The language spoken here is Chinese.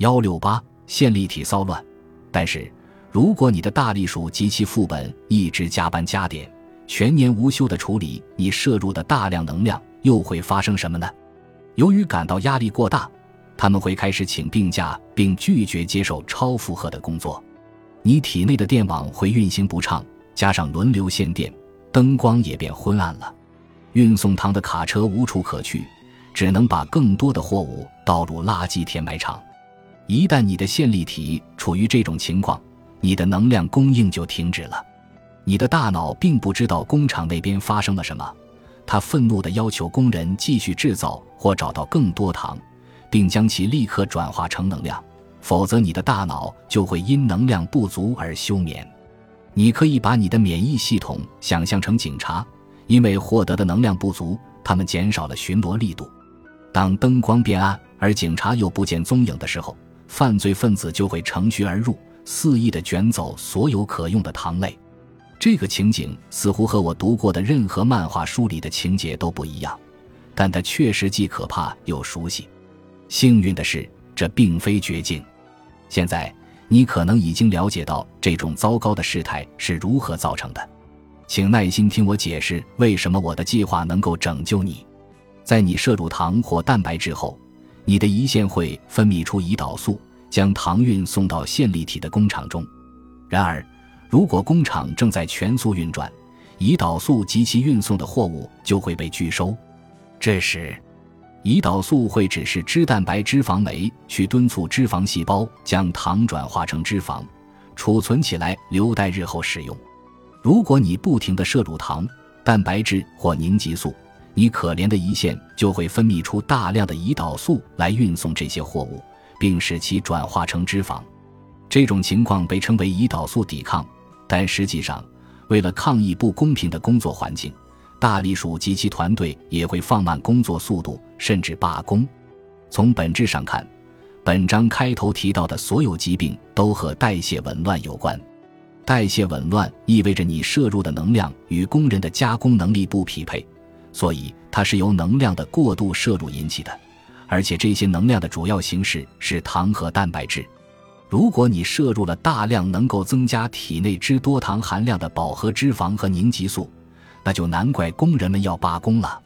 幺六八线粒体骚乱，但是如果你的大力鼠及其副本一直加班加点，全年无休的处理你摄入的大量能量，又会发生什么呢？由于感到压力过大，他们会开始请病假，并拒绝接受超负荷的工作。你体内的电网会运行不畅，加上轮流限电，灯光也变昏暗了。运送糖的卡车无处可去，只能把更多的货物倒入垃圾填埋场。一旦你的线粒体处于这种情况，你的能量供应就停止了。你的大脑并不知道工厂那边发生了什么，他愤怒地要求工人继续制造或找到更多糖，并将其立刻转化成能量，否则你的大脑就会因能量不足而休眠。你可以把你的免疫系统想象成警察，因为获得的能量不足，他们减少了巡逻力度。当灯光变暗，而警察又不见踪影的时候。犯罪分子就会乘虚而入，肆意地卷走所有可用的糖类。这个情景似乎和我读过的任何漫画书里的情节都不一样，但它确实既可怕又熟悉。幸运的是，这并非绝境。现在你可能已经了解到这种糟糕的事态是如何造成的，请耐心听我解释为什么我的计划能够拯救你。在你摄入糖或蛋白质后。你的胰腺会分泌出胰岛素，将糖运送到线粒体的工厂中。然而，如果工厂正在全速运转，胰岛素及其运送的货物就会被拒收。这时，胰岛素会指示脂蛋白脂肪酶去敦促脂肪细胞将糖转化成脂肪，储存起来，留待日后使用。如果你不停地摄入糖、蛋白质或凝集素，你可怜的胰腺就会分泌出大量的胰岛素来运送这些货物，并使其转化成脂肪。这种情况被称为胰岛素抵抗。但实际上，为了抗议不公平的工作环境，大力鼠及其团队也会放慢工作速度，甚至罢工。从本质上看，本章开头提到的所有疾病都和代谢紊乱有关。代谢紊乱意味着你摄入的能量与工人的加工能力不匹配。所以，它是由能量的过度摄入引起的，而且这些能量的主要形式是糖和蛋白质。如果你摄入了大量能够增加体内脂多糖含量的饱和脂肪和凝集素，那就难怪工人们要罢工了。